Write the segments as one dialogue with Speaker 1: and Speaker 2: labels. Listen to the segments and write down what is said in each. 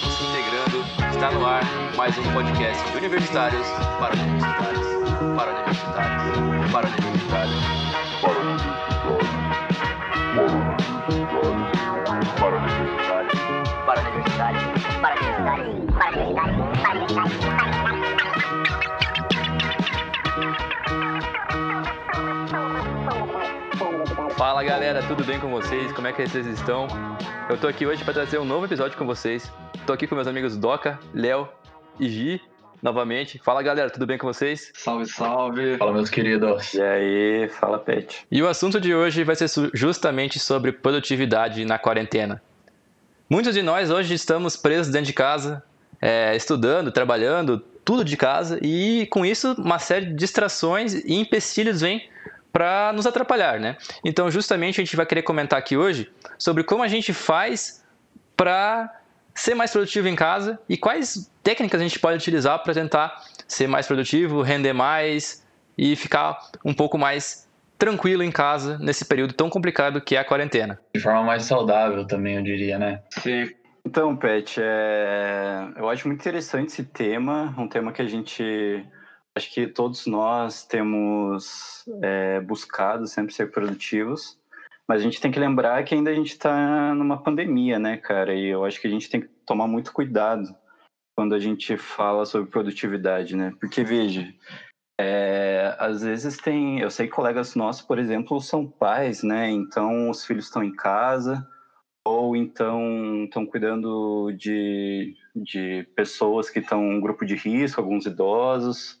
Speaker 1: vamos se integrando. Está no ar mais um podcast de universitários para universitários, para universitários, para universitários.
Speaker 2: para universitários, para universitários,
Speaker 3: para universitários, para universitários, para universitários, para universitários.
Speaker 1: Fala galera, tudo bem com vocês? Como é que vocês estão? Eu tô aqui hoje para trazer um novo episódio com vocês. Tô aqui com meus amigos Doca, Léo e Gi, novamente. Fala galera, tudo bem com vocês?
Speaker 4: Salve, salve.
Speaker 5: Fala, meus queridos.
Speaker 6: E aí, fala Pet.
Speaker 1: E o assunto de hoje vai ser justamente sobre produtividade na quarentena. Muitos de nós hoje estamos presos dentro de casa, é, estudando, trabalhando, tudo de casa, e com isso uma série de distrações e empecilhos vêm para nos atrapalhar, né? Então, justamente a gente vai querer comentar aqui hoje sobre como a gente faz para ser mais produtivo em casa e quais técnicas a gente pode utilizar para tentar ser mais produtivo, render mais e ficar um pouco mais tranquilo em casa nesse período tão complicado que é a quarentena.
Speaker 5: De forma mais saudável também, eu diria, né?
Speaker 4: Sim.
Speaker 6: Então, Pet, é... eu acho muito interessante esse tema, um tema que a gente, acho que todos nós temos é, buscado sempre ser produtivos, mas a gente tem que lembrar que ainda a gente está numa pandemia, né, cara? E eu acho que a gente tem que tomar muito cuidado quando a gente fala sobre produtividade, né? Porque, veja, é, às vezes tem, eu sei que colegas nossos, por exemplo, são pais, né? Então os filhos estão em casa ou então estão cuidando de, de pessoas que estão em grupo de risco, alguns idosos.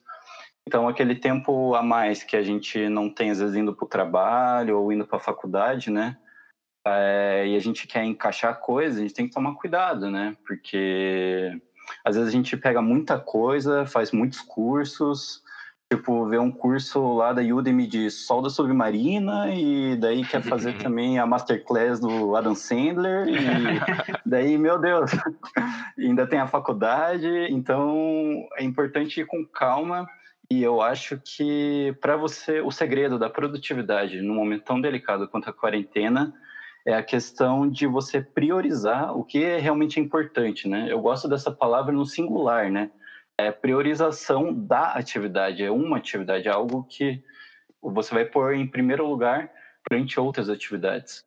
Speaker 6: Então aquele tempo a mais que a gente não tem às vezes indo para o trabalho ou indo para a faculdade, né? É, e a gente quer encaixar coisas, a gente tem que tomar cuidado, né? Porque às vezes a gente pega muita coisa, faz muitos cursos, tipo, vê um curso lá da Udemy de solda submarina e daí quer fazer também a masterclass do Adam Sandler e daí, meu Deus, ainda tem a faculdade, então é importante ir com calma e eu acho que para você o segredo da produtividade num momento tão delicado quanto a quarentena é a questão de você priorizar o que é realmente importante, né? Eu gosto dessa palavra no singular, né? é priorização da atividade, é uma atividade, é algo que você vai pôr em primeiro lugar frente a outras atividades.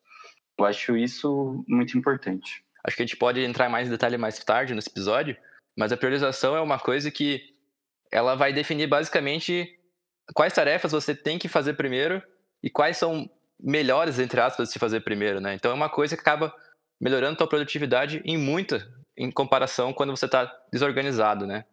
Speaker 6: Eu acho isso muito importante.
Speaker 1: Acho que a gente pode entrar mais em detalhe mais tarde nesse episódio, mas a priorização é uma coisa que ela vai definir basicamente quais tarefas você tem que fazer primeiro e quais são melhores, entre aspas, de se fazer primeiro, né? Então é uma coisa que acaba melhorando a tua produtividade em muita, em comparação quando você está desorganizado, né?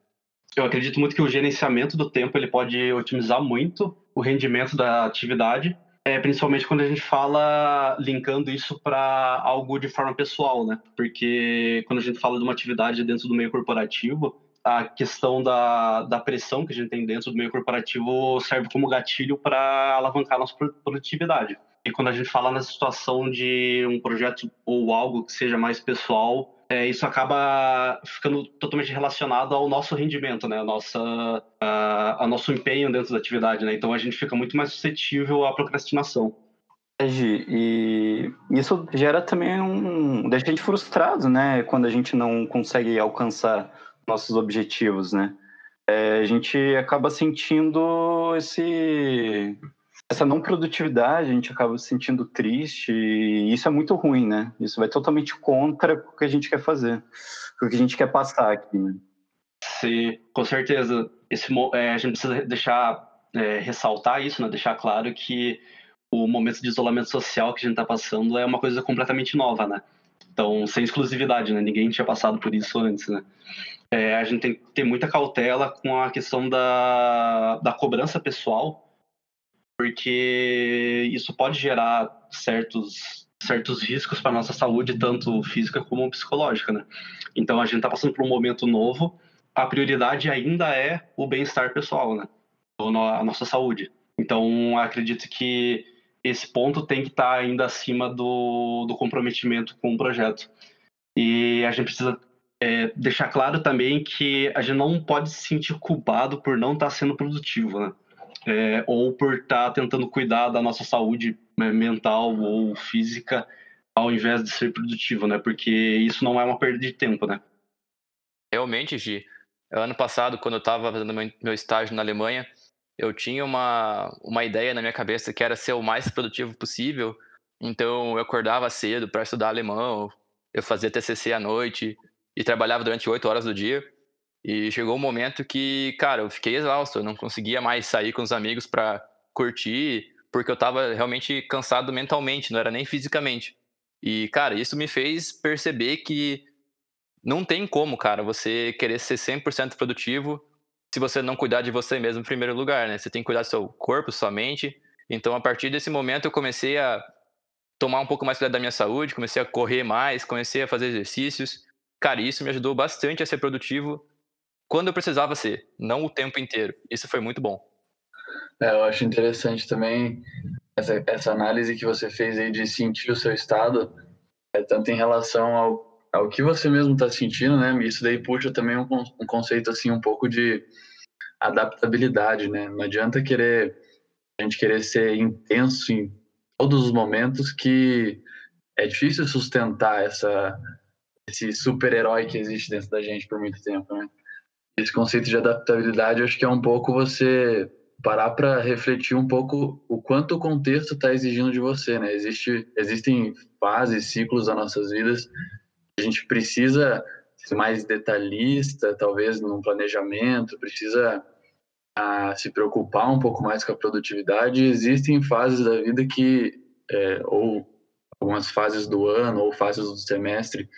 Speaker 4: Eu acredito muito que o gerenciamento do tempo ele pode otimizar muito o rendimento da atividade, é, principalmente quando a gente fala linkando isso para algo de forma pessoal, né? Porque quando a gente fala de uma atividade dentro do meio corporativo, a questão da, da pressão que a gente tem dentro do meio corporativo serve como gatilho para alavancar a nossa pro- produtividade. E quando a gente fala na situação de um projeto ou algo que seja mais pessoal, é, isso acaba ficando totalmente relacionado ao nosso rendimento, né? A nossa, a, a nosso empenho dentro da atividade, né? Então a gente fica muito mais suscetível à procrastinação.
Speaker 6: Gi, e isso gera também um. deixa a gente frustrado, né? Quando a gente não consegue alcançar nossos objetivos, né? É, a gente acaba sentindo esse essa não produtividade, a gente acaba se sentindo triste e isso é muito ruim, né? Isso vai totalmente contra o que a gente quer fazer, o que a gente quer passar aqui, né?
Speaker 4: Sim, com certeza. Esse, é, a gente precisa deixar, é, ressaltar isso, né? Deixar claro que o momento de isolamento social que a gente está passando é uma coisa completamente nova, né? Então, sem exclusividade, né? Ninguém tinha passado por isso antes, né? É, a gente tem que ter muita cautela com a questão da, da cobrança pessoal, porque isso pode gerar certos, certos riscos para nossa saúde, tanto física como psicológica, né? Então, a gente está passando por um momento novo, a prioridade ainda é o bem-estar pessoal, né? A nossa saúde. Então, acredito que esse ponto tem que estar ainda acima do, do comprometimento com o projeto. E a gente precisa é, deixar claro também que a gente não pode se sentir culpado por não estar sendo produtivo, né? É, ou por estar tentando cuidar da nossa saúde né, mental ou física ao invés de ser produtivo, né? Porque isso não é uma perda de tempo, né?
Speaker 1: realmente, Gi, ano passado, quando eu estava fazendo meu estágio na Alemanha, eu tinha uma, uma ideia na minha cabeça que era ser o mais produtivo possível. Então, eu acordava cedo para estudar alemão, eu fazia TCC à noite e trabalhava durante oito horas do dia. E chegou um momento que, cara, eu fiquei exausto, eu não conseguia mais sair com os amigos para curtir, porque eu estava realmente cansado mentalmente, não era nem fisicamente. E, cara, isso me fez perceber que não tem como, cara, você querer ser 100% produtivo se você não cuidar de você mesmo em primeiro lugar, né? Você tem que cuidar do seu corpo, sua mente. Então, a partir desse momento, eu comecei a tomar um pouco mais cuidado da minha saúde, comecei a correr mais, comecei a fazer exercícios. Cara, isso me ajudou bastante a ser produtivo quando eu precisava ser, não o tempo inteiro. Isso foi muito bom.
Speaker 5: É, eu acho interessante também essa, essa análise que você fez aí de sentir o seu estado, é, tanto em relação ao, ao que você mesmo está sentindo, né? Isso daí puxa também um, um conceito assim um pouco de adaptabilidade, né? Não adianta querer a gente querer ser intenso em todos os momentos que é difícil sustentar essa esse super-herói que existe dentro da gente por muito tempo, né? Esse conceito de adaptabilidade, acho que é um pouco você parar para refletir um pouco o quanto o contexto está exigindo de você, né? Existe, existem fases, ciclos das nossas vidas a gente precisa ser mais detalhista, talvez num planejamento, precisa a, se preocupar um pouco mais com a produtividade. Existem fases da vida que, é, ou algumas fases do ano, ou fases do semestre,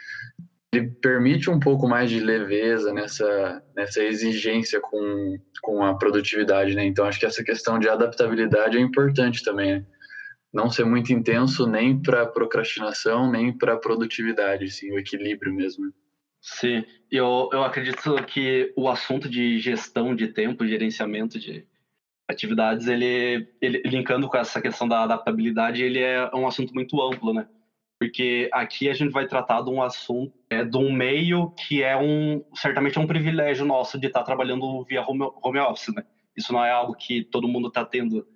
Speaker 5: ele permite um pouco mais de leveza nessa, nessa exigência com, com a produtividade, né? Então, acho que essa questão de adaptabilidade é importante também, né? Não ser muito intenso nem para procrastinação, nem para produtividade, sim, o equilíbrio mesmo.
Speaker 4: Sim, eu, eu acredito que o assunto de gestão de tempo, gerenciamento de atividades, ele, ele linkando com essa questão da adaptabilidade, ele é um assunto muito amplo, né? porque aqui a gente vai tratar de um assunto, é, de um meio que é um, certamente é um privilégio nosso de estar trabalhando via home, home office, né? Isso não é algo que todo mundo está tendo,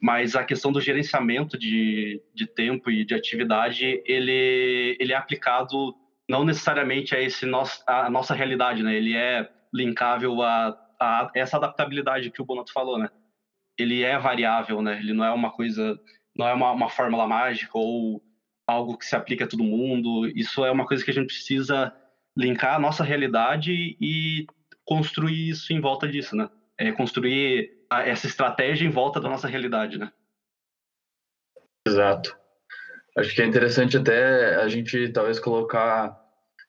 Speaker 4: mas a questão do gerenciamento de, de tempo e de atividade, ele, ele é aplicado não necessariamente a, esse nosso, a nossa realidade, né? Ele é linkável a, a essa adaptabilidade que o Bonato falou, né? Ele é variável, né? Ele não é uma coisa, não é uma, uma fórmula mágica ou algo que se aplica a todo mundo. Isso é uma coisa que a gente precisa linkar a nossa realidade e construir isso em volta disso, né? É construir essa estratégia em volta da nossa realidade, né?
Speaker 5: Exato. Acho que é interessante até a gente talvez colocar,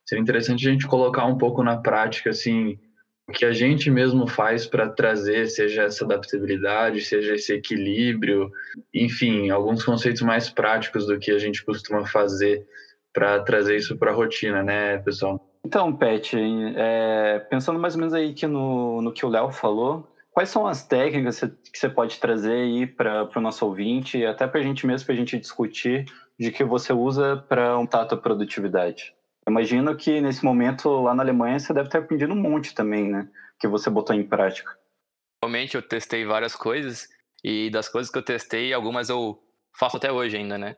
Speaker 5: seria interessante a gente colocar um pouco na prática, assim, o que a gente mesmo faz para trazer, seja essa adaptabilidade, seja esse equilíbrio, enfim, alguns conceitos mais práticos do que a gente costuma fazer para trazer isso para a rotina, né, pessoal?
Speaker 6: Então, Pet, é, pensando mais ou menos aí que no, no que o Léo falou, quais são as técnicas que você pode trazer aí para o nosso ouvinte, até para a gente mesmo, para a gente discutir, de que você usa para aumentar a tua produtividade? Imagino que nesse momento lá na Alemanha você deve ter aprendido um monte também, né? Que você botou em prática.
Speaker 1: Realmente eu testei várias coisas e das coisas que eu testei, algumas eu faço até hoje ainda, né?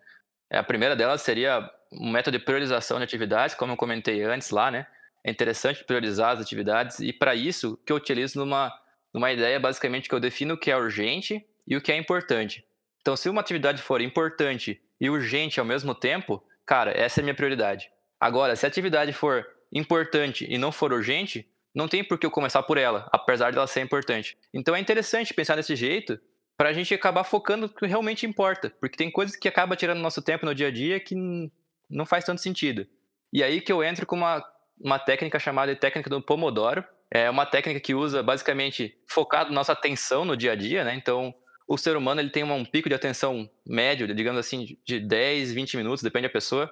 Speaker 1: A primeira delas seria um método de priorização de atividades, como eu comentei antes lá, né? É interessante priorizar as atividades e para isso que eu utilizo numa, numa ideia basicamente que eu defino o que é urgente e o que é importante. Então, se uma atividade for importante e urgente ao mesmo tempo, cara, essa é a minha prioridade. Agora, se a atividade for importante e não for urgente, não tem por que eu começar por ela, apesar dela ser importante. Então é interessante pensar desse jeito para a gente acabar focando no que realmente importa, porque tem coisas que acabam tirando nosso tempo no dia a dia que não faz tanto sentido. E aí que eu entro com uma, uma técnica chamada técnica do Pomodoro. É uma técnica que usa basicamente focado nossa atenção no dia a dia, né? Então, o ser humano ele tem um pico de atenção médio, digamos assim, de 10, 20 minutos, depende da pessoa.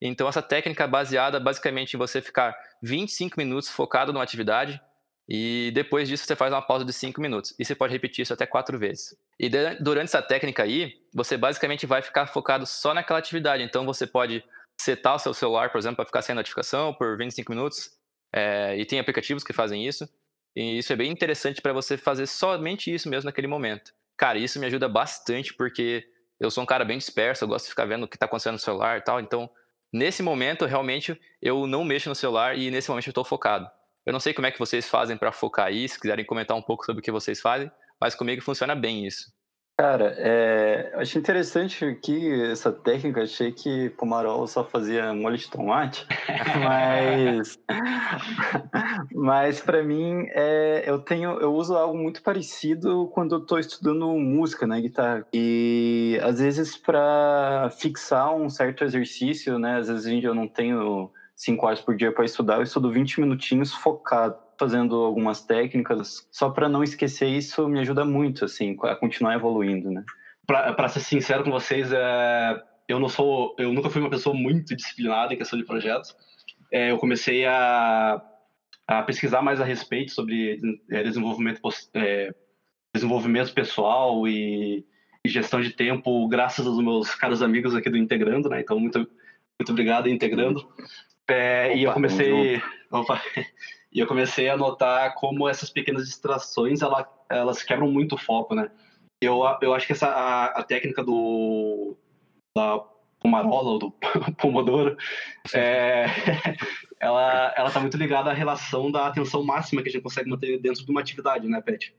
Speaker 1: Então, essa técnica é baseada basicamente em você ficar 25 minutos focado numa atividade e depois disso você faz uma pausa de 5 minutos. E você pode repetir isso até quatro vezes. E durante essa técnica aí, você basicamente vai ficar focado só naquela atividade. Então, você pode setar o seu celular, por exemplo, para ficar sem notificação por 25 minutos. É, e tem aplicativos que fazem isso. E isso é bem interessante para você fazer somente isso mesmo naquele momento. Cara, isso me ajuda bastante porque eu sou um cara bem disperso, eu gosto de ficar vendo o que está acontecendo no celular e tal. Então, Nesse momento, realmente, eu não mexo no celular e nesse momento eu estou focado. Eu não sei como é que vocês fazem para focar aí, se quiserem comentar um pouco sobre o que vocês fazem, mas comigo funciona bem isso.
Speaker 6: Cara, é, achei interessante aqui essa técnica. Achei que Pomarol só fazia molho de tomate, mas, mas para mim é, eu tenho, eu uso algo muito parecido quando eu estou estudando música, né, guitarra. E às vezes para fixar um certo exercício, né, às vezes eu não tenho cinco horas por dia para estudar, eu estudo 20 minutinhos focado fazendo algumas técnicas, só para não esquecer isso me ajuda muito, assim, a continuar evoluindo, né?
Speaker 4: Para ser sincero com vocês, é, eu não sou, eu nunca fui uma pessoa muito disciplinada em questão de projetos. É, eu comecei a, a, pesquisar mais a respeito sobre é, desenvolvimento, é, desenvolvimento pessoal e, e, gestão de tempo, graças aos meus caros amigos aqui do Integrando, né? Então, muito, muito obrigado, Integrando. É, e eu comecei. Opa, e eu comecei a notar como essas pequenas distrações ela, elas quebram muito o foco, né? Eu, eu acho que essa a, a técnica do da pomarola ou do pomodoro é, ela ela tá muito ligada à relação da atenção máxima que a gente consegue manter dentro de uma atividade, né, Pet?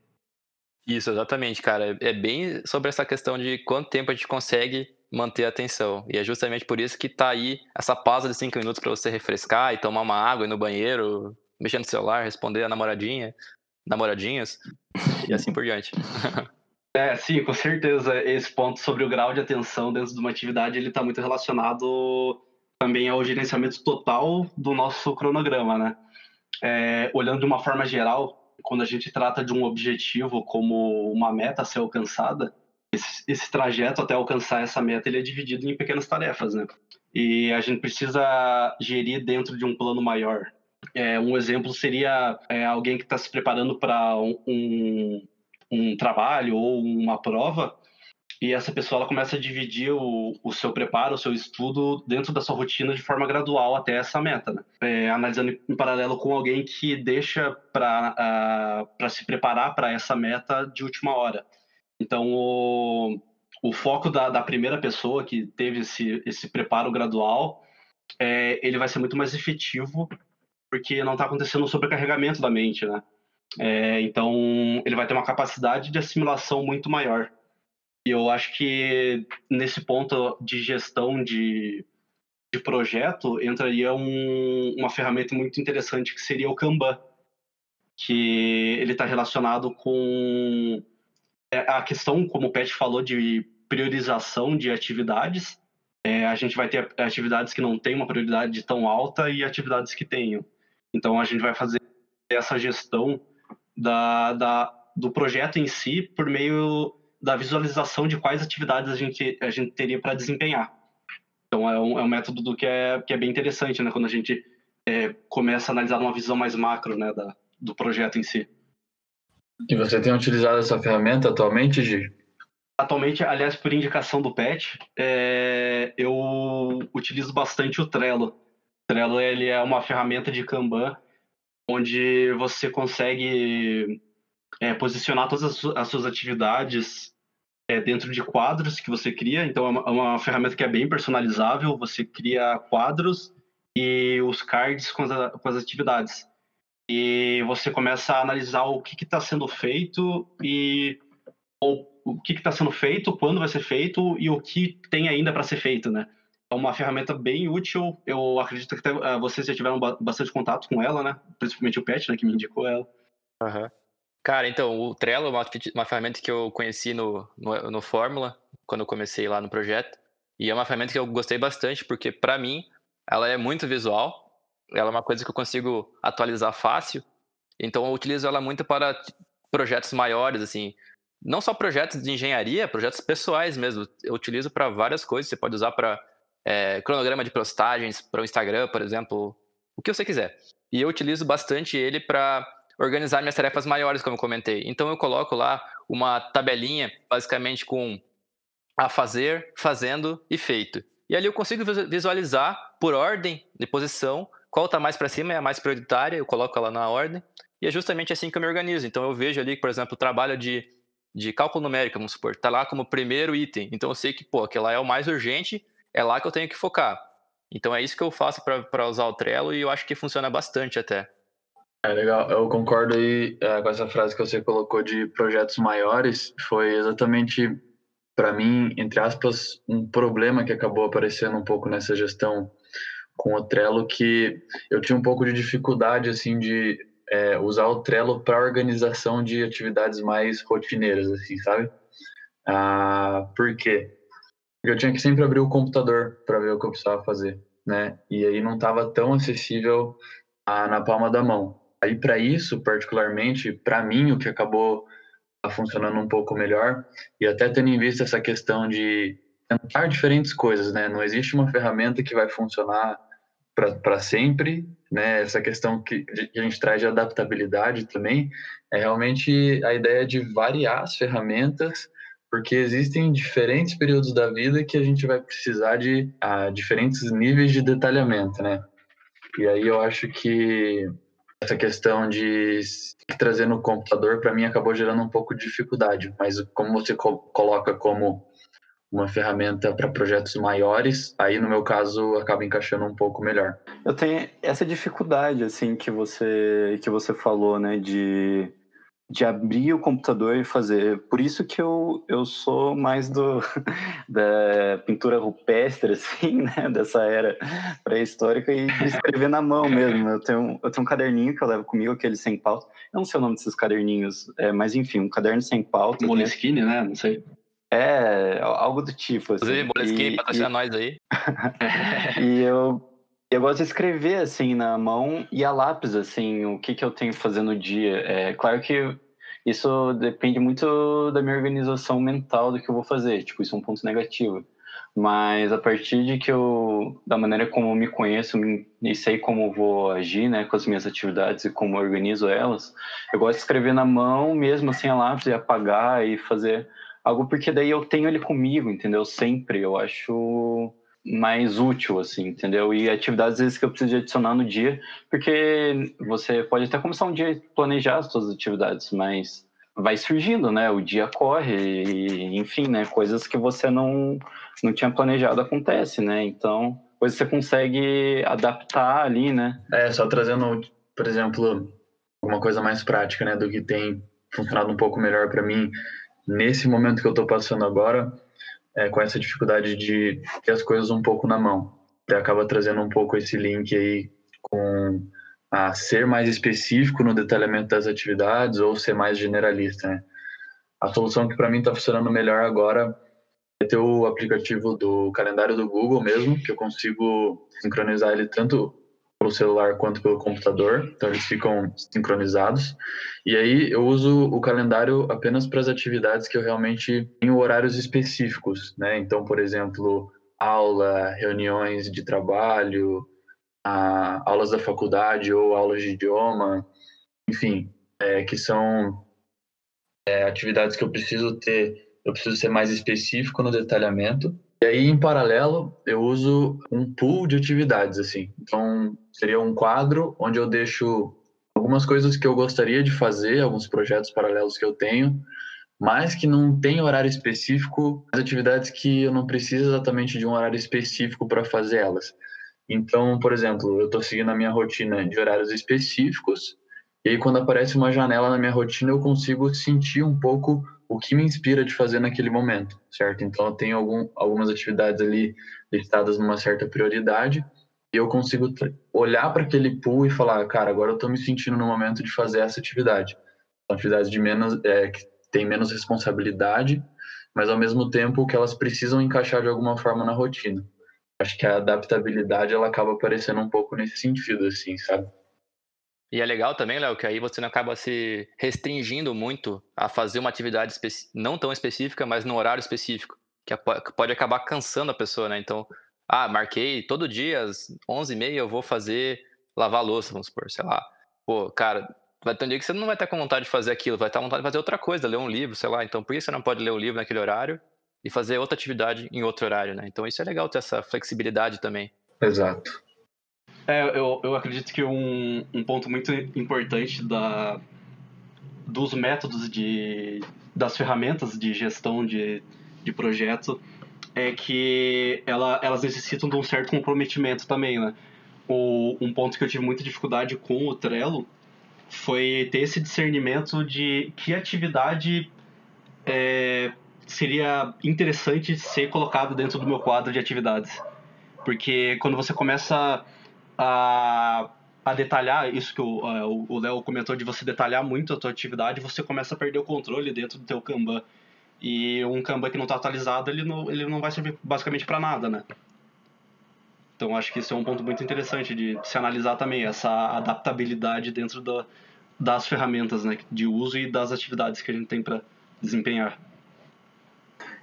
Speaker 1: Isso, exatamente, cara. É bem sobre essa questão de quanto tempo a gente consegue manter a atenção. E é justamente por isso que tá aí essa pausa de cinco minutos para você refrescar e tomar uma água no banheiro, mexer no celular, responder a namoradinha, namoradinhas e assim por diante.
Speaker 4: É, sim, com certeza. Esse ponto sobre o grau de atenção dentro de uma atividade, ele está muito relacionado também ao gerenciamento total do nosso cronograma, né? É, olhando de uma forma geral, quando a gente trata de um objetivo como uma meta a ser alcançada, esse, esse trajeto até alcançar essa meta ele é dividido em pequenas tarefas, né? E a gente precisa gerir dentro de um plano maior. É, um exemplo seria é, alguém que está se preparando para um, um, trabalho ou uma prova e essa pessoa ela começa a dividir o, o seu preparo, o seu estudo dentro da sua rotina de forma gradual até essa meta, né? é, analisando em paralelo com alguém que deixa para uh, se preparar para essa meta de última hora. Então, o, o foco da, da primeira pessoa que teve esse, esse preparo gradual, é, ele vai ser muito mais efetivo porque não está acontecendo um sobrecarregamento da mente, né? É, então, ele vai ter uma capacidade de assimilação muito maior. E eu acho que nesse ponto de gestão de, de projeto entraria um, uma ferramenta muito interessante que seria o Kanban, que ele está relacionado com é, a questão, como o Pet falou, de priorização de atividades. É, a gente vai ter atividades que não têm uma prioridade tão alta e atividades que tenham. Então a gente vai fazer essa gestão da, da, do projeto em si por meio da visualização de quais atividades a gente, a gente teria para desempenhar. Então é um, é um método do que é, que é bem interessante, né? Quando a gente é, começa a analisar uma visão mais macro né, da, do projeto em si.
Speaker 5: E você tem utilizado essa ferramenta atualmente, Gi?
Speaker 4: Atualmente, aliás, por indicação do PET, é, eu utilizo bastante o Trello. Trello ele é uma ferramenta de Kanban onde você consegue é, posicionar todas as, as suas atividades é, dentro de quadros que você cria. Então, é uma, é uma, ferramenta que é bem personalizável. Você cria quadros e os cards com as, com as atividades. E você começa a analisar o que está sendo feito e ou, o que está sendo feito, quando vai ser feito e o que tem ainda para ser feito, né? É uma ferramenta bem útil. Eu acredito que até, uh, vocês já tiveram bastante contato com ela, né? Principalmente o Pet, né, que me indicou ela.
Speaker 1: Uhum. Cara, então, o Trello é uma, uma ferramenta que eu conheci no, no, no Fórmula, quando eu comecei lá no projeto. E é uma ferramenta que eu gostei bastante, porque para mim ela é muito visual, ela é uma coisa que eu consigo atualizar fácil. Então eu utilizo ela muito para projetos maiores, assim, não só projetos de engenharia, projetos pessoais mesmo. Eu utilizo para várias coisas. Você pode usar para é, cronograma de postagens para o Instagram, por exemplo, o que você quiser. E eu utilizo bastante ele para organizar minhas tarefas maiores, como eu comentei. Então eu coloco lá uma tabelinha, basicamente com a fazer, fazendo e feito. E ali eu consigo visualizar por ordem de posição qual está mais para cima é a mais prioritária, eu coloco ela na ordem. E é justamente assim que eu me organizo. Então eu vejo ali, por exemplo, o trabalho de, de cálculo numérico, vamos supor, está lá como primeiro item. Então eu sei que, pô, aquele lá é o mais urgente é lá que eu tenho que focar. Então é isso que eu faço para usar o Trello e eu acho que funciona bastante até.
Speaker 5: É legal, eu concordo aí é, com essa frase que você colocou de projetos maiores. Foi exatamente, para mim, entre aspas, um problema que acabou aparecendo um pouco nessa gestão com o Trello, que eu tinha um pouco de dificuldade, assim, de é, usar o Trello para organização de atividades mais rotineiras, assim, sabe? Ah, por quê? Eu tinha que sempre abrir o computador para ver o que eu precisava fazer, né? E aí não estava tão acessível ah, na palma da mão. Aí, para isso, particularmente, para mim, o que acabou funcionando um pouco melhor, e até tendo em vista essa questão de tentar diferentes coisas, né? Não existe uma ferramenta que vai funcionar para sempre, né? Essa questão que, que a gente traz de adaptabilidade também é realmente a ideia de variar as ferramentas, porque existem diferentes períodos da vida que a gente vai precisar de ah, diferentes níveis de detalhamento, né? E aí eu acho que essa questão de trazer no computador, para mim, acabou gerando um pouco de dificuldade. Mas como você co coloca como uma ferramenta para projetos maiores, aí no meu caso acaba encaixando um pouco melhor.
Speaker 6: Eu tenho essa dificuldade assim que você que você falou, né, de de abrir o computador e fazer. Por isso que eu, eu sou mais do da pintura rupestre, assim, né? Dessa era pré-histórica e de escrever na mão mesmo. Eu tenho, eu tenho um caderninho que eu levo comigo, aquele sem pauta. Eu não sei o nome desses caderninhos, é, mas enfim, um caderno sem pauta.
Speaker 4: Moleskine, né? Não sei.
Speaker 6: É, algo do tipo. Assim.
Speaker 1: Inclusive, Moleskine, patrocina
Speaker 6: e,
Speaker 1: nós aí.
Speaker 6: e eu eu gosto de escrever assim na mão e a lápis assim o que que eu tenho que fazer no dia. É claro que isso depende muito da minha organização mental do que eu vou fazer. Tipo isso é um ponto negativo. Mas a partir de que eu da maneira como eu me conheço e sei como vou agir, né, com as minhas atividades e como eu organizo elas, eu gosto de escrever na mão mesmo assim a lápis e apagar e fazer algo porque daí eu tenho ele comigo, entendeu? Sempre eu acho mais útil, assim, entendeu? E atividades às vezes que eu preciso adicionar no dia, porque você pode até começar um dia a planejar as suas atividades, mas vai surgindo, né? O dia corre e, enfim, né? Coisas que você não, não tinha planejado acontece, né? Então, coisas que você consegue adaptar ali, né?
Speaker 5: É, só trazendo, por exemplo, uma coisa mais prática, né? Do que tem funcionado um pouco melhor para mim nesse momento que eu tô passando agora, é, com essa dificuldade de ter as coisas um pouco na mão. Você acaba trazendo um pouco esse link aí com a ser mais específico no detalhamento das atividades ou ser mais generalista, né? A solução que para mim está funcionando melhor agora é ter o aplicativo do calendário do Google mesmo, que eu consigo sincronizar ele tanto pelo celular quanto pelo computador, então eles ficam sincronizados. E aí eu uso o calendário apenas para as atividades que eu realmente tenho horários específicos, né? Então, por exemplo, aula, reuniões de trabalho, a, aulas da faculdade ou aulas de idioma, enfim, é, que são é, atividades que eu preciso ter, eu preciso ser mais específico no detalhamento e aí, em paralelo, eu uso um pool de atividades, assim. Então, seria um quadro onde eu deixo algumas coisas que eu gostaria de fazer, alguns projetos paralelos que eu tenho, mas que não tem horário específico, as atividades que eu não preciso exatamente de um horário específico para fazer elas. Então, por exemplo, eu estou seguindo a minha rotina de horários específicos, e aí quando aparece uma janela na minha rotina, eu consigo sentir um pouco o que me inspira de fazer naquele momento, certo? Então eu tenho algum, algumas atividades ali listadas numa certa prioridade eu consigo olhar para aquele pool e falar, cara, agora eu estou me sentindo no momento de fazer essa atividade. Atividades de menos, é, que tem menos responsabilidade, mas ao mesmo tempo que elas precisam encaixar de alguma forma na rotina. Acho que a adaptabilidade ela acaba aparecendo um pouco nesse sentido, assim, sabe?
Speaker 1: E é legal também, Léo, que aí você não acaba se restringindo muito a fazer uma atividade não tão específica, mas no horário específico, que pode acabar cansando a pessoa, né? Então, ah, marquei todo dia às 11h30 eu vou fazer lavar louça, vamos supor, sei lá. Pô, cara, vai ter um dia que você não vai estar com vontade de fazer aquilo, vai estar com vontade de fazer outra coisa, ler um livro, sei lá. Então, por que você não pode ler o livro naquele horário e fazer outra atividade em outro horário, né? Então, isso é legal ter essa flexibilidade também.
Speaker 5: Exato.
Speaker 4: É, eu, eu acredito que um, um ponto muito importante da, dos métodos de, das ferramentas de gestão de, de projeto é que ela, elas necessitam de um certo comprometimento também, né? O, um ponto que eu tive muita dificuldade com o Trello foi ter esse discernimento de que atividade é, seria interessante ser colocado dentro do meu quadro de atividades. Porque quando você começa a, a detalhar isso que é, o o Léo comentou de você detalhar muito a tua atividade, você começa a perder o controle dentro do teu Kanban. E um Kanban que não está atualizado, ele não, ele não vai servir basicamente para nada, né? Então acho que isso é um ponto muito interessante de se analisar também, essa adaptabilidade dentro da, das ferramentas né, de uso e das atividades que a gente tem para desempenhar.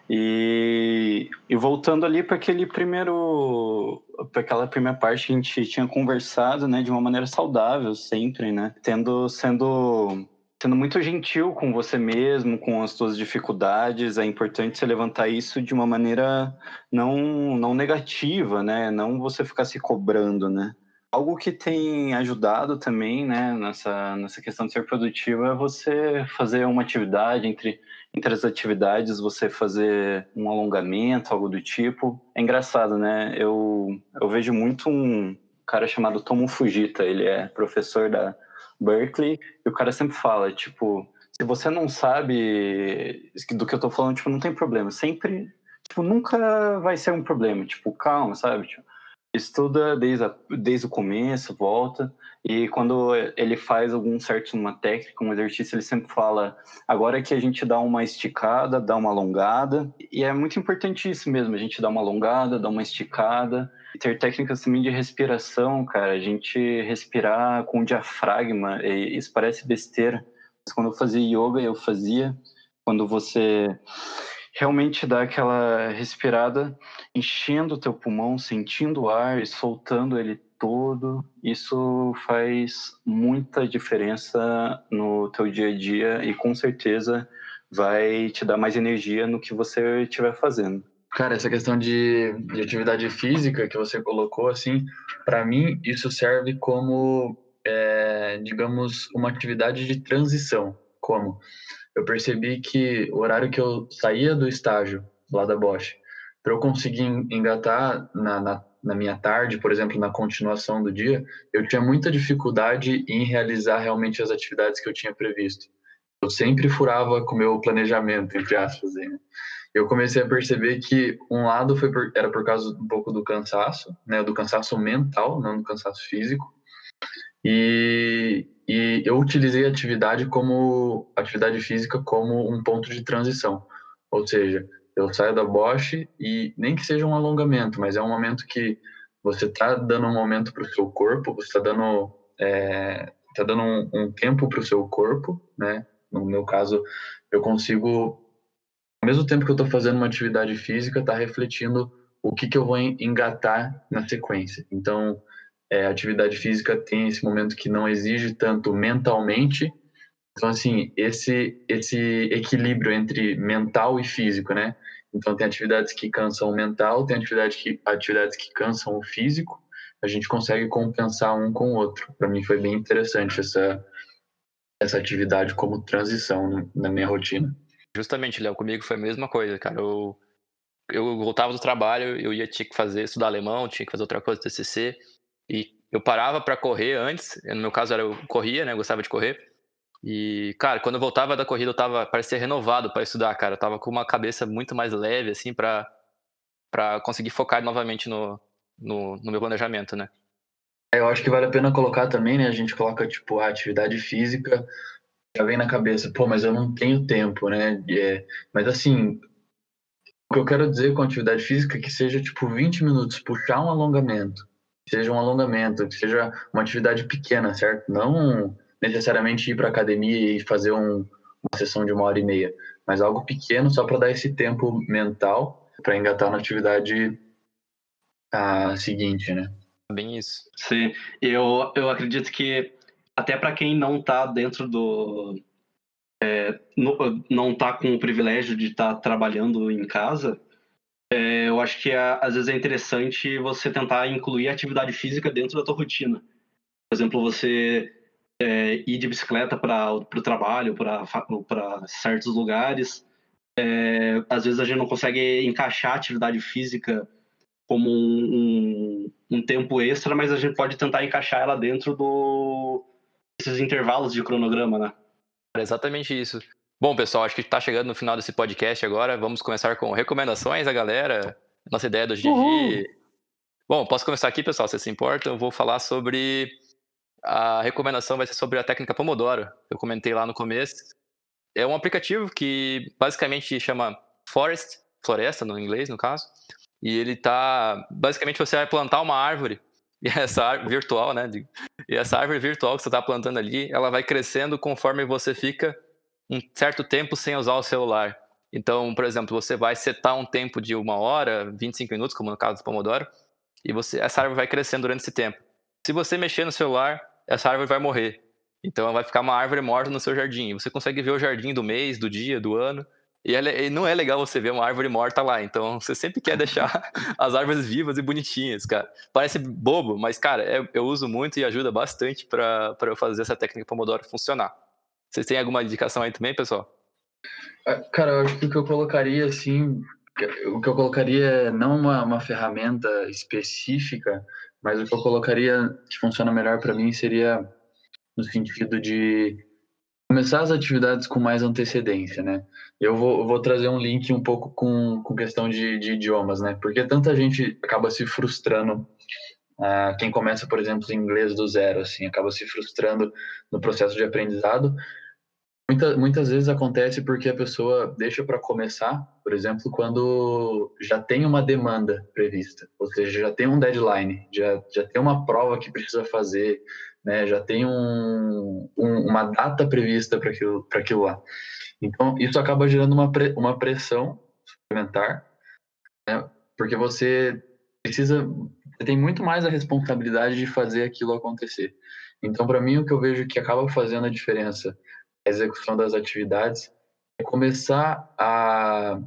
Speaker 6: E, e voltando ali para aquele primeiro, para aquela primeira parte que a gente tinha conversado, né, de uma maneira saudável sempre, né, tendo sendo sendo muito gentil com você mesmo, com as suas dificuldades, é importante você levantar isso de uma maneira não não negativa, né, não você ficar se cobrando, né. Algo que tem ajudado também, né, nessa nessa questão de ser produtivo é você fazer uma atividade entre entre as atividades, você fazer um alongamento, algo do tipo. É engraçado, né? Eu, eu vejo muito um cara chamado Tomo Fujita, ele é professor da Berkeley, e o cara sempre fala, tipo, se você não sabe do que eu tô falando, tipo, não tem problema. Sempre, tipo, nunca vai ser um problema. Tipo, calma, sabe? Tipo, estuda desde, a, desde o começo, volta. E quando ele faz algum certo uma técnica, um exercício, ele sempre fala: agora é que a gente dá uma esticada, dá uma alongada. E é muito importante isso mesmo, a gente dá uma alongada, dá uma esticada. Ter técnicas também de respiração, cara, a gente respirar com o diafragma. isso parece besteira, mas quando eu fazia yoga, eu fazia. Quando você realmente dá aquela respirada, enchendo o teu pulmão, sentindo o ar e soltando ele todo, isso faz muita diferença no teu dia a dia e com certeza vai te dar mais energia no que você estiver fazendo.
Speaker 5: Cara, essa questão de, de atividade física que você colocou, assim, para mim isso serve como, é, digamos, uma atividade de transição. Como? Eu percebi que o horário que eu saía do estágio lá da Bosch, para eu conseguir engatar na, na na minha tarde, por exemplo, na continuação do dia, eu tinha muita dificuldade em realizar realmente as atividades que eu tinha previsto. Eu sempre furava com o meu planejamento, entre aspas. Né? Eu comecei a perceber que um lado foi por, era por causa um pouco do cansaço, né, do cansaço mental, não do cansaço físico. E, e eu utilizei a atividade como atividade física como um ponto de transição. Ou seja, eu saio da Bosch e nem que seja um alongamento, mas é um momento que você está dando um momento para o seu corpo, você está dando, é, tá dando um, um tempo para o seu corpo, né? No meu caso, eu consigo, mesmo tempo que eu estou fazendo uma atividade física, tá refletindo o que, que eu vou engatar na sequência. Então, é, atividade física tem esse momento que não exige tanto mentalmente, então, assim, esse, esse equilíbrio entre mental e físico, né? Então, tem atividades que cansam o mental, tem atividades que, atividades que cansam o físico, a gente consegue compensar um com o outro. Para mim foi bem interessante essa, essa atividade como transição na minha rotina.
Speaker 1: Justamente, Léo, comigo foi a mesma coisa, cara. Eu, eu voltava do trabalho, eu ia tinha que fazer estudar alemão, tinha que fazer outra coisa, TCC, e eu parava para correr antes, no meu caso era eu corria, né, eu gostava de correr, e, cara, quando eu voltava da corrida, eu tava, parecia renovado para estudar, cara. Eu tava com uma cabeça muito mais leve, assim, para para conseguir focar novamente no, no, no, meu planejamento, né?
Speaker 5: É, eu acho que vale a pena colocar também, né? A gente coloca, tipo, a atividade física, já vem na cabeça, pô, mas eu não tenho tempo, né? É, mas, assim, o que eu quero dizer com atividade física é que seja, tipo, 20 minutos, puxar um alongamento, seja um alongamento, que seja uma atividade pequena, certo? Não necessariamente ir para academia e fazer um, uma sessão de uma hora e meia, mas algo pequeno só para dar esse tempo mental para engatar na atividade a seguinte, né?
Speaker 1: Bem isso.
Speaker 4: Sim, eu, eu acredito que até para quem não está dentro do. É, não está com o privilégio de estar tá trabalhando em casa, é, eu acho que às vezes é interessante você tentar incluir atividade física dentro da tua rotina. Por exemplo, você é, ir de bicicleta para o trabalho, para certos lugares. É, às vezes a gente não consegue encaixar atividade física como um, um, um, tempo extra, mas a gente pode tentar encaixar ela dentro do, esses intervalos de cronograma, né?
Speaker 1: É exatamente isso. Bom, pessoal, acho que está chegando no final desse podcast agora. Vamos começar com recomendações da galera. Nossa ideia do GG.
Speaker 6: Uhul.
Speaker 1: Bom, posso começar aqui, pessoal, se se importa. Eu vou falar sobre. A recomendação vai ser sobre a técnica Pomodoro. Eu comentei lá no começo. É um aplicativo que basicamente chama Forest, floresta no inglês, no caso. E ele tá. Basicamente você vai plantar uma árvore. E essa árvore virtual, né? E essa árvore virtual que você está plantando ali, ela vai crescendo conforme você fica um certo tempo sem usar o celular. Então, por exemplo, você vai setar um tempo de uma hora, 25 minutos, como no caso do Pomodoro, e você, essa árvore vai crescendo durante esse tempo. Se você mexer no celular, essa árvore vai morrer. Então, ela vai ficar uma árvore morta no seu jardim. Você consegue ver o jardim do mês, do dia, do ano. E, ela- e não é legal você ver uma árvore morta lá. Então, você sempre quer deixar as árvores vivas e bonitinhas, cara. Parece bobo, mas, cara, é- eu uso muito e ajuda bastante para eu fazer essa técnica Pomodoro funcionar. Vocês têm alguma indicação aí também, pessoal?
Speaker 5: Ah, Cara, eu acho que o que eu colocaria, assim, o que eu colocaria é não uma, uma ferramenta específica, mas o que eu colocaria que funciona melhor para mim seria no sentido de começar as atividades com mais antecedência, né? Eu vou, vou trazer um link um pouco com, com questão de, de idiomas, né? Porque tanta gente acaba se frustrando. ah, quem começa, por exemplo, em inglês do zero, assim, acaba se frustrando no processo de aprendizado, Muita, muitas vezes acontece porque a pessoa deixa para começar, por exemplo, quando já tem uma demanda prevista, ou seja, já tem um deadline, já, já tem uma prova que precisa fazer, né, já tem um, um- uma data prevista para aquilo, aquilo lá. Então, isso acaba gerando uma, pre- uma pressão suplementar, né, porque você precisa, você tem muito mais a responsabilidade de fazer aquilo acontecer. Então, para mim, o que eu vejo que acaba fazendo a diferença a execução das atividades é começar a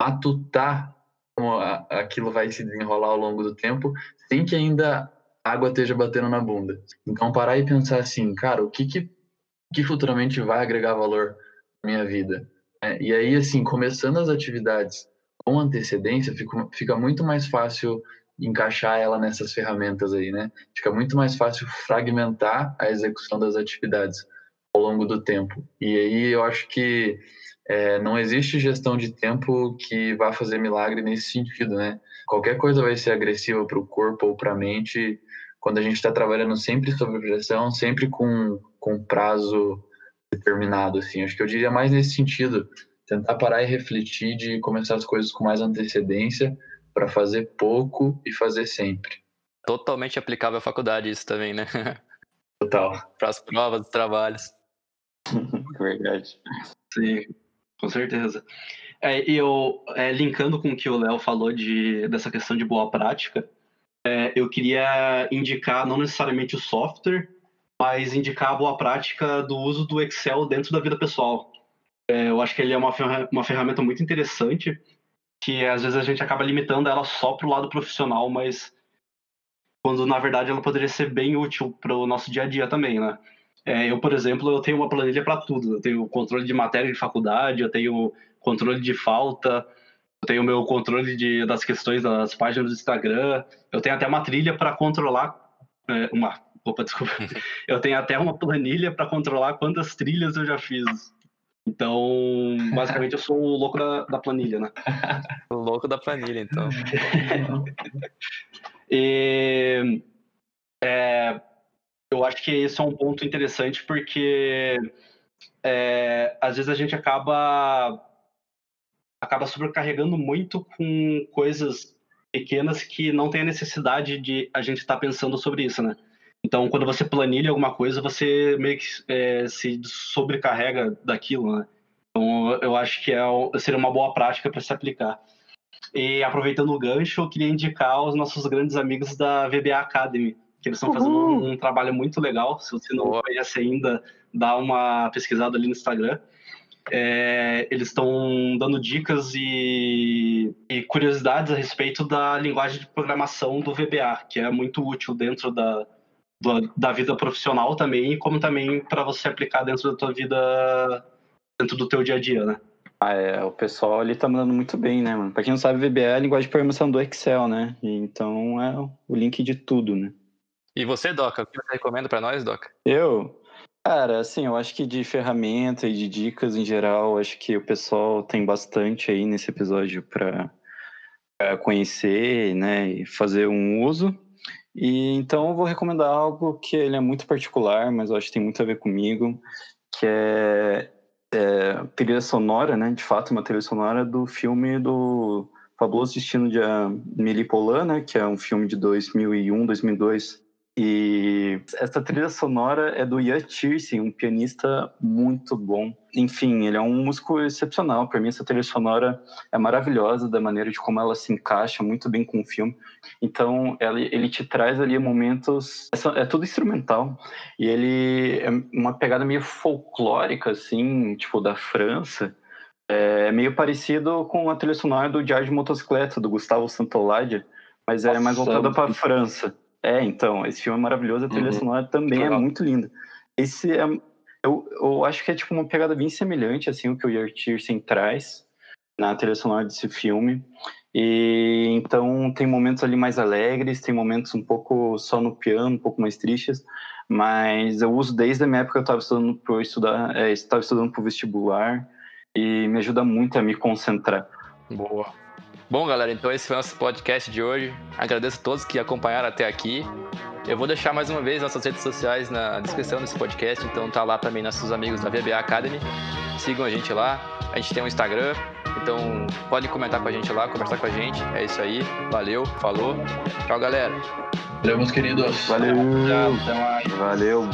Speaker 5: matutar como aquilo vai se desenrolar ao longo do tempo, sem que ainda água esteja batendo na bunda. Então, parar e pensar assim, cara, o que que, que futuramente vai agregar valor na minha vida? É, e aí, assim, começando as atividades com antecedência, fica, fica muito mais fácil encaixar ela nessas ferramentas aí, né? Fica muito mais fácil fragmentar a execução das atividades ao longo do tempo. E aí eu acho que é, não existe gestão de tempo que vá fazer milagre nesse sentido, né? Qualquer coisa vai ser agressiva para o corpo ou para a mente quando a gente está trabalhando sempre sob pressão, sempre com, com prazo determinado, assim. Acho que eu diria mais nesse sentido, tentar parar e refletir de começar as coisas com mais antecedência para fazer pouco e fazer sempre.
Speaker 1: Totalmente aplicável à faculdade isso também, né?
Speaker 5: Total.
Speaker 1: Para as provas, os trabalhos.
Speaker 6: Verdade.
Speaker 4: Sim, com certeza. É, eu, é, linkando com o que o Léo falou de, dessa questão de boa prática, é, eu queria indicar não necessariamente o software, mas indicar a boa prática do uso do Excel dentro da vida pessoal. É, eu acho que ele é uma, uma ferramenta muito interessante, que às vezes a gente acaba limitando ela só para o lado profissional, mas quando na verdade ela poderia ser bem útil para o nosso dia a dia também, né? É, eu, por exemplo, eu tenho uma planilha para tudo. Eu tenho controle de matéria de faculdade, eu tenho controle de falta, eu tenho meu controle de, das questões das páginas do Instagram. Eu tenho até uma trilha para controlar é, uma. Opa, desculpa. Eu tenho até uma planilha para controlar quantas trilhas eu já fiz. Então, basicamente, eu sou o louco da, da planilha, né?
Speaker 1: O louco da planilha, então.
Speaker 4: E é, eu acho que esse é um ponto interessante porque é, às vezes a gente acaba acaba sobrecarregando muito com coisas pequenas que não tem a necessidade de a gente estar pensando sobre isso, né? Então, quando você planilha alguma coisa, você meio que é, se sobrecarrega daquilo, né? Então, eu acho que é, seria uma boa prática para se aplicar. E aproveitando o gancho, eu queria indicar os nossos grandes amigos da VBA Academy, que eles estão fazendo um, um trabalho muito legal. Se você não
Speaker 1: Boa.
Speaker 4: conhece ainda, dá uma pesquisada ali no Instagram. É, eles estão dando dicas e, e curiosidades a respeito da linguagem de programação do VBA, que é muito útil dentro da, do- da vida profissional também, como também para você aplicar dentro da tua vida, dentro do teu dia a dia, né?
Speaker 6: Ah, é, o pessoal ali tá mandando muito bem, né, mano? Pra quem não sabe, VBA é a linguagem de programação do Excel, né? Então é o link de tudo, né?
Speaker 1: E você, Doca, o que você recomenda pra nós, Doca?
Speaker 6: Eu? Cara, assim, eu acho que de ferramenta e de dicas em geral, acho que o pessoal tem bastante aí nesse episódio para conhecer, né, e fazer um uso. E então eu vou recomendar algo que ele é muito particular, mas eu acho que tem muito a ver comigo, que é, é trilha sonora, né, de fato, uma trilha sonora do filme do Fabuloso Destino de Amélie Poulain, né, que é um filme de 2001, 2002, e essa trilha sonora é do Ian Tirsen, um pianista muito bom. Enfim, ele é um músico excepcional. Para mim, essa trilha sonora é maravilhosa da maneira de como ela se encaixa muito bem com o filme. Então, ele, ele te traz ali momentos. É, é tudo instrumental. E ele é uma pegada meio folclórica, assim, tipo da França. É meio parecido com a trilha sonora do Diário de Motocicleta, do Gustavo Santoladi, mas é mais voltada para a França. É, então, esse filme é maravilhoso, a trilha uhum. sonora também é Legal. é muito linda. Esse é, eu, eu acho que é tipo uma pegada bem semelhante, assim, o que o Yertirsen traz na trilha sonora desse filme. E então tem momentos ali mais alegres, tem momentos um pouco só no piano, um pouco mais tristes, mas eu uso desde a minha época que eu estava estudando para estudar, é, estava estudando para o vestibular e me ajuda muito a me concentrar.
Speaker 1: Boa. Bom, galera, então esse foi o nosso podcast de hoje. Agradeço a todos que acompanharam até aqui. Eu vou deixar mais uma vez nossas redes sociais na descrição desse podcast, então tá lá também nossos amigos da VBA Academy. Sigam a gente lá. A gente tem um Instagram, então pode comentar com a gente lá, conversar com a gente. É isso aí. Valeu, falou. Tchau, galera.
Speaker 5: Valeu, meus queridos.
Speaker 6: Valeu. Tchau, até mais. Valeu.